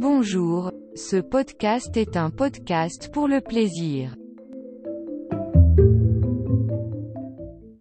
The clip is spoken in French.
Bonjour, ce podcast est un podcast pour le plaisir.